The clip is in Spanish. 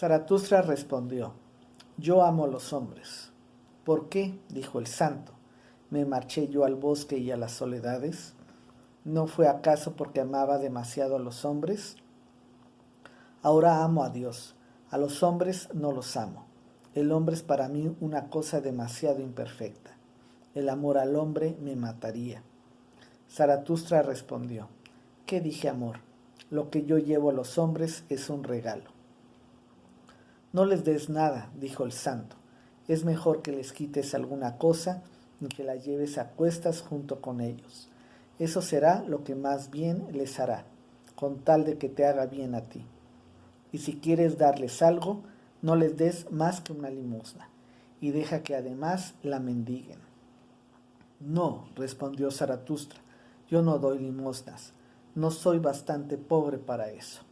Zaratustra respondió, Yo amo a los hombres. ¿Por qué? dijo el santo. ¿Me marché yo al bosque y a las soledades? ¿No fue acaso porque amaba demasiado a los hombres? Ahora amo a Dios, a los hombres no los amo. El hombre es para mí una cosa demasiado imperfecta. El amor al hombre me mataría. Zaratustra respondió, ¿qué dije amor? Lo que yo llevo a los hombres es un regalo. No les des nada, dijo el santo. Es mejor que les quites alguna cosa y que la lleves a cuestas junto con ellos. Eso será lo que más bien les hará, con tal de que te haga bien a ti. Y si quieres darles algo, no les des más que una limosna, y deja que además la mendiguen. No, respondió Zaratustra, yo no doy limosnas, no soy bastante pobre para eso.